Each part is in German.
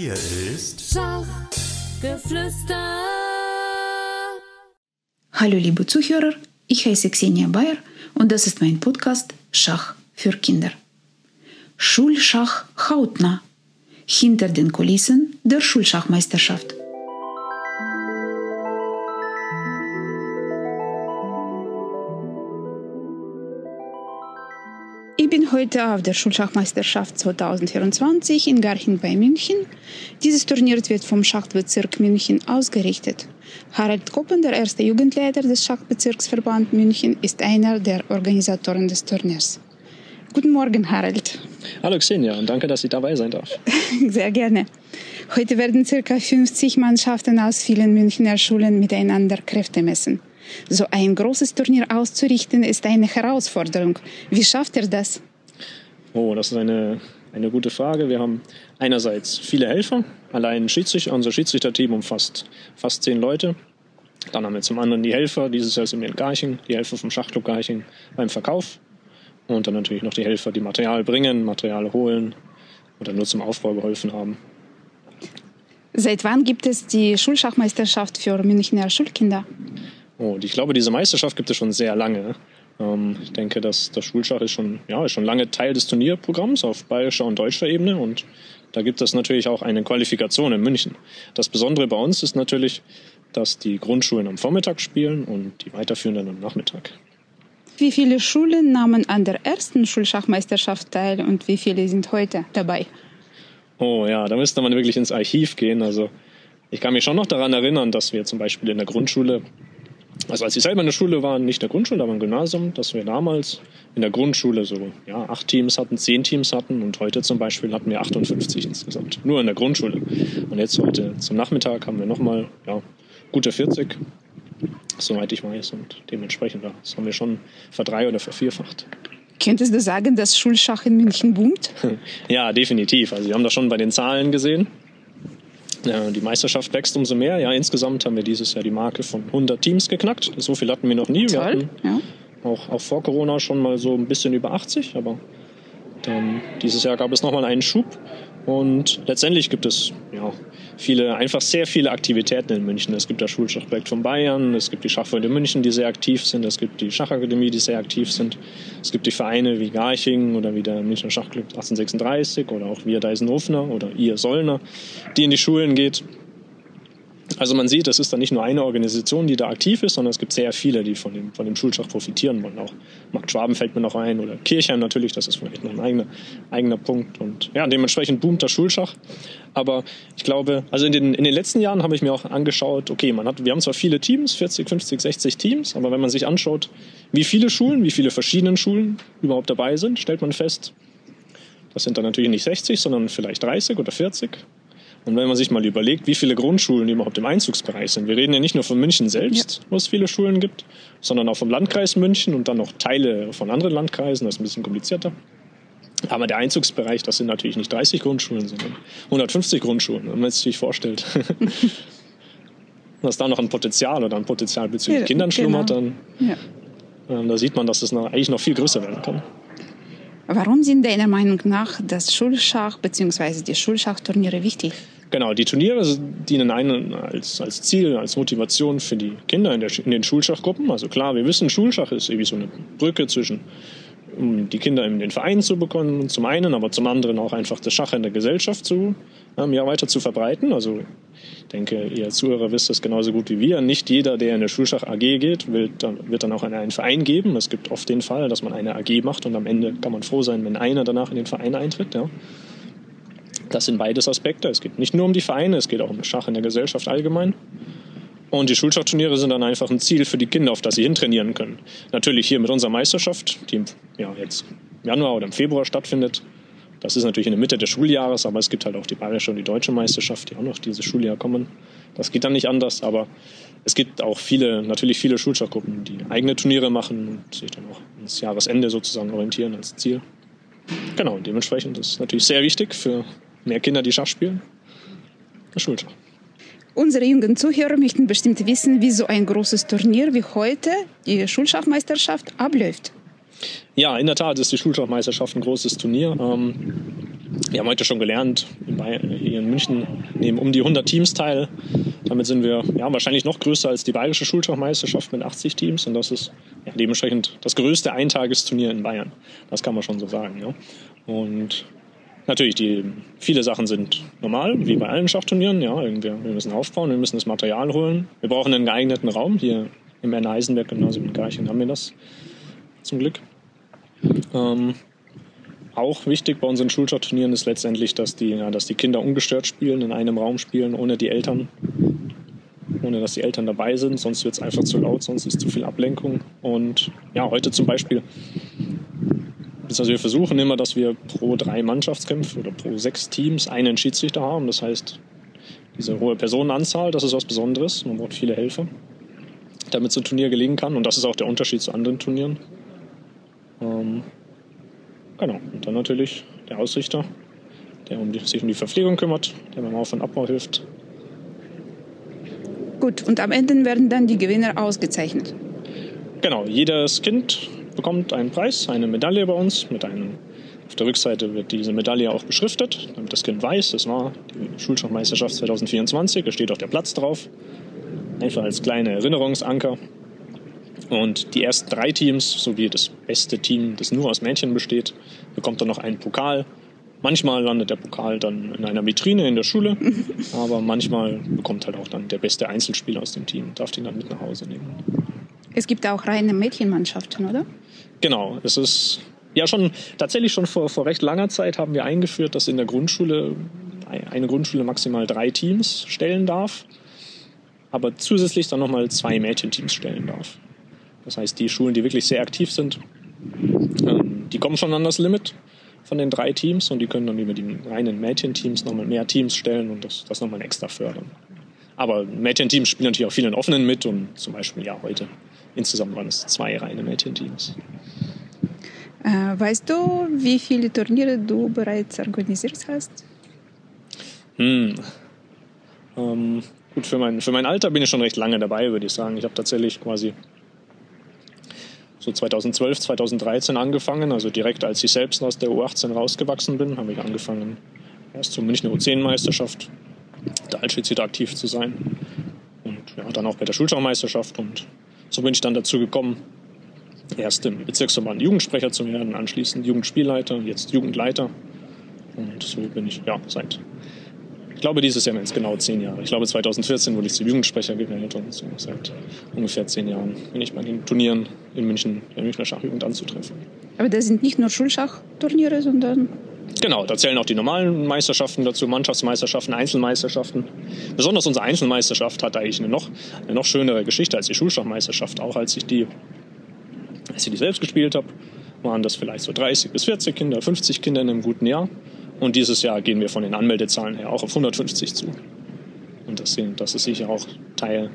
Hier ist Schachgeflüster. Hallo liebe Zuhörer, ich heiße Xenia Bayer und das ist mein Podcast Schach für Kinder. Schulschach hautnah. Hinter den Kulissen der Schulschachmeisterschaft. Ich bin heute auf der Schulschachmeisterschaft 2024 in Garching bei München. Dieses Turnier wird vom Schachbezirk München ausgerichtet. Harald Koppen, der erste Jugendleiter des Schachbezirksverband München, ist einer der Organisatoren des Turniers. Guten Morgen, Harald. Hallo Xenia und danke, dass ich dabei sein darf. Sehr gerne. Heute werden ca. 50 Mannschaften aus vielen Münchner Schulen miteinander Kräfte messen. So ein großes Turnier auszurichten ist eine Herausforderung. Wie schafft ihr das? Oh, das ist eine, eine gute Frage. Wir haben einerseits viele Helfer. Allein Schiedsrichter, unser Schiedsrichterteam umfasst fast zehn Leute. Dann haben wir zum anderen die Helfer, dieses Jahr sind wir in Garching, die Helfer vom Schachclub Garching beim Verkauf. Und dann natürlich noch die Helfer, die Material bringen, Material holen oder nur zum Aufbau geholfen haben. Seit wann gibt es die Schulschachmeisterschaft für Münchner Schulkinder? Oh, ich glaube, diese Meisterschaft gibt es schon sehr lange. Ähm, ich denke, dass das Schulschach ist schon, ja, ist schon lange Teil des Turnierprogramms auf bayerischer und deutscher Ebene und da gibt es natürlich auch eine Qualifikation in München. Das Besondere bei uns ist natürlich, dass die Grundschulen am Vormittag spielen und die weiterführenden am Nachmittag. Wie viele Schulen nahmen an der ersten Schulschachmeisterschaft teil und wie viele sind heute dabei? Oh ja, da müsste man wirklich ins Archiv gehen. Also ich kann mich schon noch daran erinnern, dass wir zum Beispiel in der Grundschule also als ich selber in der Schule war, nicht in der Grundschule, aber im Gymnasium, dass wir damals in der Grundschule so ja, acht Teams hatten, zehn Teams hatten und heute zum Beispiel hatten wir 58 insgesamt. Nur in der Grundschule. Und jetzt heute zum Nachmittag haben wir nochmal ja, gute 40, soweit ich weiß. Und dementsprechend, das haben wir schon verdrei- oder vervierfacht. Könntest du sagen, dass Schulschach in München boomt? ja, definitiv. Also wir haben das schon bei den Zahlen gesehen. Die Meisterschaft wächst umso mehr. Ja, insgesamt haben wir dieses Jahr die Marke von 100 Teams geknackt. So viel hatten wir noch nie. Wir Toll, ja. auch, auch vor Corona schon mal so ein bisschen über 80, aber dann dieses Jahr gab es nochmal einen Schub. Und letztendlich gibt es ja, viele, einfach sehr viele Aktivitäten in München. Es gibt das Schulschachprojekt von Bayern, es gibt die Schachfreunde München, die sehr aktiv sind, es gibt die Schachakademie, die sehr aktiv sind, es gibt die Vereine wie Garching oder wie der Münchner Schachclub 1836 oder auch wir Deisenhofner oder ihr Sollner, die in die Schulen geht. Also man sieht, es ist da nicht nur eine Organisation, die da aktiv ist, sondern es gibt sehr viele, die von dem, von dem Schulschach profitieren wollen. Auch Markt Schwaben fällt mir noch ein oder Kirchheim natürlich, das ist vielleicht noch ein eigener, eigener Punkt. Und ja, dementsprechend boomt das Schulschach. Aber ich glaube, also in den, in den letzten Jahren habe ich mir auch angeschaut, okay, man hat, wir haben zwar viele Teams, 40, 50, 60 Teams, aber wenn man sich anschaut, wie viele Schulen, wie viele verschiedene Schulen überhaupt dabei sind, stellt man fest, das sind dann natürlich nicht 60, sondern vielleicht 30 oder 40. Und wenn man sich mal überlegt, wie viele Grundschulen überhaupt im Einzugsbereich sind, wir reden ja nicht nur von München selbst, ja. wo es viele Schulen gibt, sondern auch vom Landkreis München und dann noch Teile von anderen Landkreisen, das ist ein bisschen komplizierter. Aber der Einzugsbereich, das sind natürlich nicht 30 Grundschulen, sondern 150 Grundschulen, wenn man sich vorstellt. dass da noch ein Potenzial oder ein Potenzial bezüglich ja, Kindern schlummert, genau. dann ja. äh, da sieht man, dass es noch, eigentlich noch viel größer werden kann. Warum sind deiner Meinung nach das Schulschach bzw. die Schulschachturniere wichtig? Genau, die Turniere dienen einen als, als Ziel, als Motivation für die Kinder in, der, in den Schulschachgruppen. Also klar, wir wissen, Schulschach ist irgendwie so eine Brücke zwischen um die Kinder in den Verein zu bekommen, zum einen, aber zum anderen auch einfach das Schach in der Gesellschaft zu, ähm, ja, weiter zu verbreiten. Also ich denke, ihr Zuhörer wisst das genauso gut wie wir. Nicht jeder, der in eine Schulschach AG geht, will, dann, wird dann auch einen Verein geben. Es gibt oft den Fall, dass man eine AG macht und am Ende kann man froh sein, wenn einer danach in den Verein eintritt. Ja. Das sind beides Aspekte. Es geht nicht nur um die Vereine, es geht auch um Schach in der Gesellschaft allgemein. Und die Schulschachturniere sind dann einfach ein Ziel für die Kinder, auf das sie hintrainieren können. Natürlich hier mit unserer Meisterschaft, die ja, jetzt im Januar oder im Februar stattfindet. Das ist natürlich in der Mitte des Schuljahres, aber es gibt halt auch die bayerische und die deutsche Meisterschaft, die auch noch dieses Schuljahr kommen. Das geht dann nicht anders, aber es gibt auch viele, natürlich viele Schulschachgruppen, die eigene Turniere machen und sich dann auch ins Jahresende sozusagen orientieren als Ziel. Genau, dementsprechend ist es natürlich sehr wichtig für mehr Kinder, die Schach spielen. Der Schulschach. Unsere jungen Zuhörer möchten bestimmt wissen, wie so ein großes Turnier wie heute, die Schulschachmeisterschaft, abläuft. Ja, in der Tat ist die Schulschachmeisterschaft ein großes Turnier. Ähm, wir haben heute schon gelernt, hier in München nehmen um die 100 Teams teil. Damit sind wir ja, wahrscheinlich noch größer als die bayerische Schulschachmeisterschaft mit 80 Teams. Und das ist ja, dementsprechend das größte Eintagesturnier in Bayern. Das kann man schon so sagen. Ja. Und natürlich, die, viele Sachen sind normal, wie bei allen Schachturnieren. Ja, wir, wir müssen aufbauen, wir müssen das Material holen. Wir brauchen einen geeigneten Raum. Hier im Erna Eisenberg, genauso wie in Garching, haben wir das zum Glück. Ähm, auch wichtig bei unseren Schulschachturnieren ist letztendlich, dass die, ja, dass die Kinder ungestört spielen, in einem Raum spielen, ohne die Eltern, ohne dass die Eltern dabei sind. Sonst wird es einfach zu laut, sonst ist zu viel Ablenkung. Und ja, heute zum Beispiel, also wir versuchen immer, dass wir pro drei Mannschaftskämpfe oder pro sechs Teams einen Schiedsrichter haben. Das heißt, diese hohe Personenanzahl, das ist was Besonderes. Man braucht viele Helfer, damit so ein Turnier gelingen kann. Und das ist auch der Unterschied zu anderen Turnieren. Ähm, Genau. Und dann natürlich der Ausrichter, der um die, sich um die Verpflegung kümmert, der beim Auf- und Abbau hilft. Gut, und am Ende werden dann die Gewinner ausgezeichnet. Genau, jedes Kind bekommt einen Preis, eine Medaille bei uns. Mit einem, auf der Rückseite wird diese Medaille auch beschriftet, damit das Kind weiß, das war die Schulschachmeisterschaft 2024, da steht auch der Platz drauf. Einfach als kleine Erinnerungsanker. Und die ersten drei Teams, sowie das beste Team, das nur aus Mädchen besteht, bekommt dann noch einen Pokal. Manchmal landet der Pokal dann in einer Vitrine in der Schule, aber manchmal bekommt halt auch dann der beste Einzelspieler aus dem Team, darf den dann mit nach Hause nehmen. Es gibt auch reine Mädchenmannschaften, oder? Genau, es ist ja schon tatsächlich schon vor, vor recht langer Zeit haben wir eingeführt, dass in der Grundschule eine Grundschule maximal drei Teams stellen darf, aber zusätzlich dann nochmal zwei Mädchenteams stellen darf. Das heißt, die Schulen, die wirklich sehr aktiv sind, ähm, die kommen schon an das Limit von den drei Teams und die können dann über die reinen Mädchenteams nochmal mehr Teams stellen und das, das nochmal extra fördern. Aber Mädchenteams spielen natürlich auch vielen offenen mit und zum Beispiel ja heute insgesamt waren es zwei reine Mädchenteams. Äh, weißt du, wie viele Turniere du bereits organisiert hast? Hm. Ähm, gut, für mein, für mein Alter bin ich schon recht lange dabei, würde ich sagen. Ich habe tatsächlich quasi so 2012, 2013 angefangen. Also direkt als ich selbst aus der U18 rausgewachsen bin, habe ich angefangen, erst zur Münchner U10-Meisterschaft da als Schiedsrichter aktiv zu sein. Und ja, dann auch bei der Schulschachmeisterschaft. Und so bin ich dann dazu gekommen, erst im Bezirksverband Jugendsprecher zu werden, anschließend Jugendspielleiter, jetzt Jugendleiter. Und so bin ich ja seit ich glaube, dieses Jahr werden es genau zehn Jahre. Ich glaube, 2014 wurde ich zum Jugendsprecher gewählt und so seit ungefähr zehn Jahren bin ich bei den Turnieren in München, der Münchner Schachjugend anzutreffen. Aber das sind nicht nur Schulschachturniere, sondern Genau, da zählen auch die normalen Meisterschaften dazu, Mannschaftsmeisterschaften, Einzelmeisterschaften. Besonders unsere Einzelmeisterschaft hat eigentlich eine noch, eine noch schönere Geschichte als die Schulschachmeisterschaft. Auch als ich die, als ich die selbst gespielt habe, waren das vielleicht so 30 bis 40 Kinder, 50 Kinder in einem guten Jahr. Und dieses Jahr gehen wir von den Anmeldezahlen her auch auf 150 zu. Und das, das ist sicher auch Teil,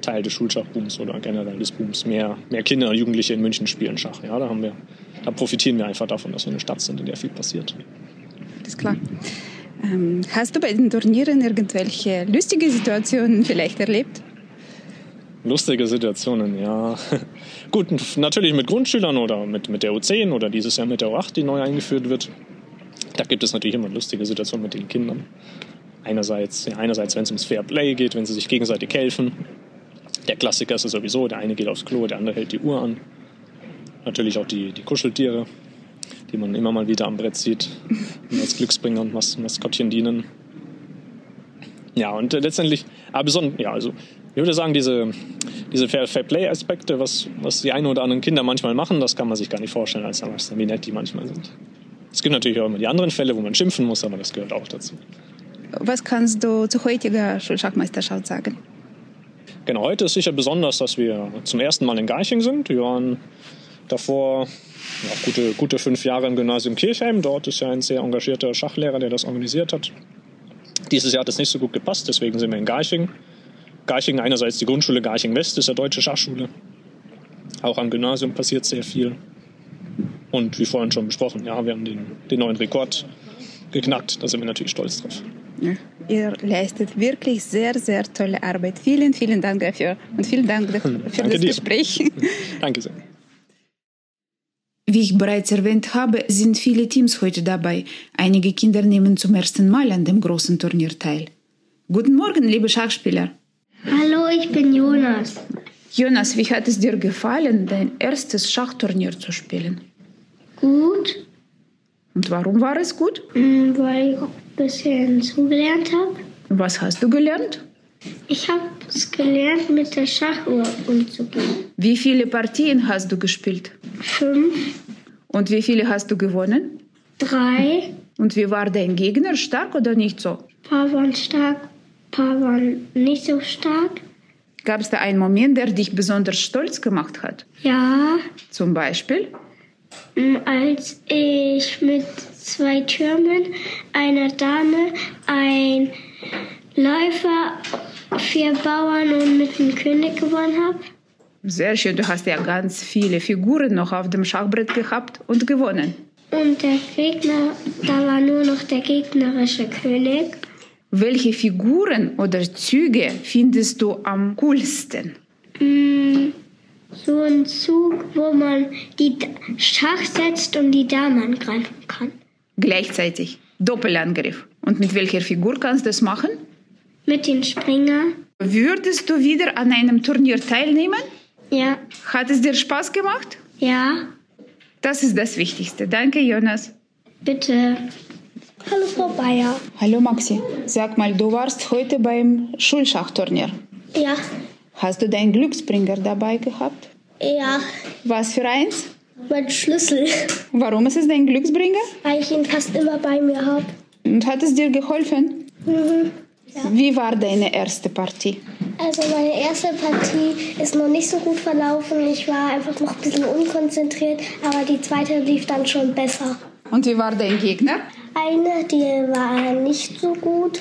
Teil des Schulschachbooms oder generell des Booms. Mehr, mehr Kinder und Jugendliche in München spielen Schach. Ja, da, haben wir, da profitieren wir einfach davon, dass wir eine Stadt sind, in der viel passiert. Das ist klar. Ähm, hast du bei den Turnieren irgendwelche lustige Situationen vielleicht erlebt? Lustige Situationen, ja. Gut, natürlich mit Grundschülern oder mit, mit der U10 oder dieses Jahr mit der U8, die neu eingeführt wird. Da gibt es natürlich immer lustige Situationen mit den Kindern. Einerseits, ja, einerseits wenn es ums Fair Play geht, wenn sie sich gegenseitig helfen. Der Klassiker ist es sowieso, der eine geht aufs Klo, der andere hält die Uhr an. Natürlich auch die, die Kuscheltiere, die man immer mal wieder am Brett sieht und als Glücksbringer und Mas Maskottchen dienen. Ja, und letztendlich, aber besonders, ja, also ich würde sagen, diese, diese Fair, Fair Play-Aspekte, was, was die einen oder anderen Kinder manchmal machen, das kann man sich gar nicht vorstellen als Erwachsener, wie nett die manchmal sind. Es gibt natürlich auch immer die anderen Fälle, wo man schimpfen muss, aber das gehört auch dazu. Was kannst du zu heutiger Schachmeisterschaft sagen? Genau, heute ist sicher besonders, dass wir zum ersten Mal in Garching sind. Wir waren davor ja, gute, gute fünf Jahre im Gymnasium Kirchheim. Dort ist ja ein sehr engagierter Schachlehrer, der das organisiert hat. Dieses Jahr hat es nicht so gut gepasst, deswegen sind wir in Garching. Garching einerseits die Grundschule Garching West ist eine deutsche Schachschule. Auch am Gymnasium passiert sehr viel. Und wie vorhin schon besprochen, ja, wir haben den, den neuen Rekord geknackt. Da sind wir natürlich stolz drauf. Ja, ihr leistet wirklich sehr, sehr tolle Arbeit. Vielen, vielen Dank dafür und vielen Dank für das dir. Gespräch. Danke sehr. Wie ich bereits erwähnt habe, sind viele Teams heute dabei. Einige Kinder nehmen zum ersten Mal an dem großen Turnier teil. Guten Morgen, liebe Schachspieler. Hallo, ich bin Jonas. Jonas, wie hat es dir gefallen, dein erstes Schachturnier zu spielen? Gut, Und warum war es gut? weil ich auch ein bisschen zugelernt habe. Was hast du gelernt? Ich habe es gelernt, mit der Schachuhr umzugehen. Wie viele Partien hast du gespielt? Fünf, Und wie viele hast du gewonnen? drei, Und wie war dein Gegner? Stark oder nicht so? paar waren stark, paar waren nicht so stark. Gab es da einen Moment, der dich besonders stolz gemacht hat? Ja, Zum Beispiel? mm, als ich mit zwei Türmen, einer Dame, ein Läufer, vier Bauern und mit dem König gewonnen habe. Sehr schön, du hast ja ganz viele Figuren noch auf dem Schachbrett gehabt und gewonnen. Und der Gegner, da war nur noch der gegnerische König. Welche Figuren oder Züge findest du am coolsten? Mm, so ein Zug, wo man die Schach setzt und die Dame angreifen kann. Gleichzeitig. Doppelangriff. Und mit welcher Figur kannst du das machen? Mit den Springer. Würdest du wieder an einem Turnier teilnehmen? Ja, Hat es dir Spaß gemacht? ja, Das ist das Wichtigste. Danke, Jonas. bitte. Hallo Frau Bayer. Hallo Maxi. Sag mal, du warst heute beim Schulschachturnier. Ja, Hast du deinen Glücksbringer dabei gehabt? ja, Was für eins? mein Schlüssel, Warum ist es dein Glücksbringer? weil ich ihn fast immer bei mir habe. Und hat es dir geholfen? Mhm. Wie war deine erste Partie? Also meine erste Partie ist noch nicht so gut verlaufen. Ich war einfach noch ein bisschen unkonzentriert, aber die zweite lief dann schon besser. Und wie war dein Gegner? Eine, die war nicht so gut.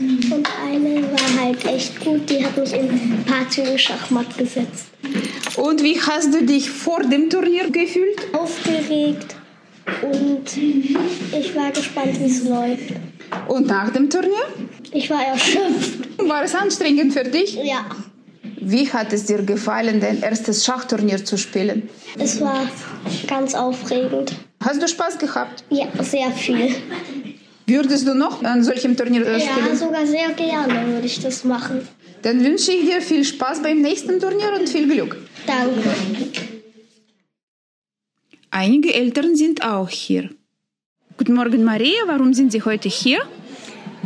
Und eine war halt echt gut. Die hat mich in ein paar Züge Schachmatt gesetzt. Und wie hast du dich vor dem Turnier gefühlt? Aufgeregt. Und ich war gespannt, wie es läuft. Und nach dem Turnier? Ich war erschöpft. War es anstrengend für dich? Ja. Wie hat es dir gefallen, dein erstes Schachturnier zu spielen? Es war ganz aufregend. Hast du Spaß gehabt? Ja, sehr viel. Würdest du noch an solchem Turnier äh, Ja, spielen? sogar sehr gerne würde ich das machen. Dann wünsche ich dir viel Spaß beim nächsten Turnier und viel Glück. Danke. Einige Eltern sind auch hier. Guten Morgen, Maria. Warum sind Sie heute hier?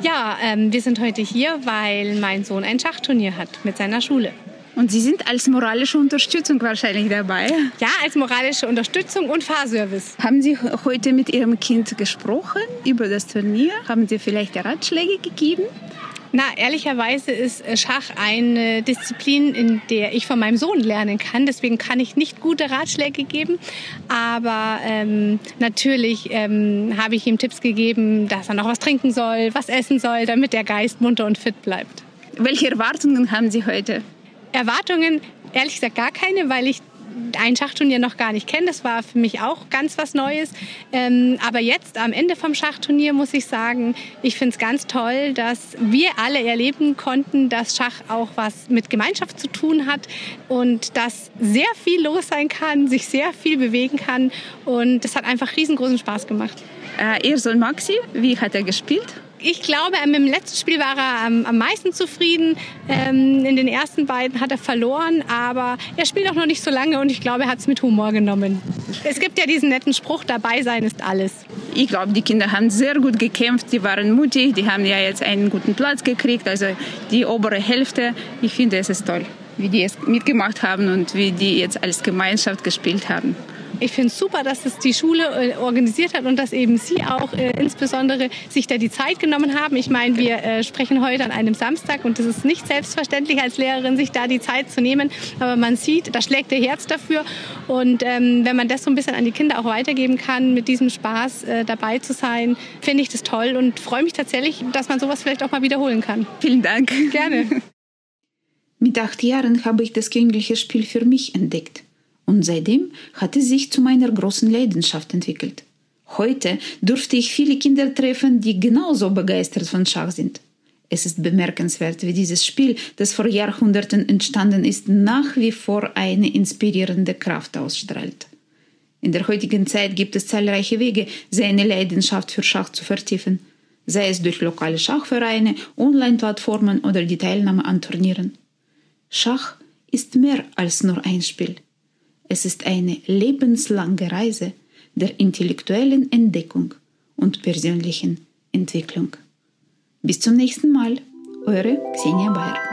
Ja, ähm, wir sind heute hier, weil mein Sohn ein Schachturnier hat mit seiner Schule. Und Sie sind als moralische Unterstützung wahrscheinlich dabei. Ja, als moralische Unterstützung und Fahrservice. Haben Sie heute mit Ihrem Kind gesprochen über das Turnier? Haben Sie vielleicht Ratschläge gegeben? Na, ehrlicherweise ist äh, Schach eine Disziplin, in der ich von meinem Sohn lernen kann. Deswegen kann ich nicht gute Ratschläge geben. Aber ähm, natürlich ähm, habe ich ihm Tipps gegeben, dass er noch was trinken soll, was essen soll, damit der Geist munter und fit bleibt. Welche Erwartungen haben Sie heute? Erwartungen, ehrlich gesagt, gar keine, weil ich ein Schachturnier noch gar nicht kenne. Das war für mich auch ganz was Neues. Ähm, aber jetzt am Ende vom Schachturnier muss ich sagen, ich finde es ganz toll, dass wir alle erleben konnten, dass Schach auch was mit Gemeinschaft zu tun hat und dass sehr viel los sein kann, sich sehr viel bewegen kann. Und das hat einfach riesengroßen Spaß gemacht. Äh, Ihr Sohn Maxi, wie hat er gespielt? Ich glaube, mit dem letzten Spiel war er am, am meisten zufrieden. Ähm, in den ersten beiden hat er verloren, aber er spielt auch noch nicht so lange und ich glaube, er hat es mit Humor genommen. Es gibt ja diesen netten Spruch, dabei sein ist alles. Ich glaube, die Kinder haben sehr gut gekämpft, die waren mutig, die haben ja jetzt einen guten Platz gekriegt, also die obere Hälfte. Ich finde, es ist toll, wie die es mitgemacht haben und wie die jetzt als Gemeinschaft gespielt haben. Ich finde es super, dass es die Schule äh, organisiert hat und dass eben Sie auch äh, insbesondere sich da die Zeit genommen haben. Ich meine, wir äh, sprechen heute an einem Samstag und es ist nicht selbstverständlich als Lehrerin, sich da die Zeit zu nehmen. Aber man sieht, da schlägt ihr Herz dafür. Und ähm, wenn man das so ein bisschen an die Kinder auch weitergeben kann, mit diesem Spaß äh, dabei zu sein, finde ich das toll und freue mich tatsächlich, dass man sowas vielleicht auch mal wiederholen kann. Vielen Dank. Gerne. Mit acht Jahren habe ich das kindliche Spiel für mich entdeckt. Und seitdem hat es sich zu meiner großen Leidenschaft entwickelt. Heute durfte ich viele Kinder treffen, die genauso begeistert von Schach sind. Es ist bemerkenswert, wie dieses Spiel, das vor Jahrhunderten entstanden ist, nach wie vor eine inspirierende Kraft ausstrahlt. In der heutigen Zeit gibt es zahlreiche Wege, seine Leidenschaft für Schach zu vertiefen, sei es durch lokale Schachvereine, Online-Plattformen oder die Teilnahme an Turnieren. Schach ist mehr als nur ein Spiel. Es ist eine lebenslange Reise der intellektuellen Entdeckung und persönlichen Entwicklung. Bis zum nächsten Mal, eure Xenia Bayer.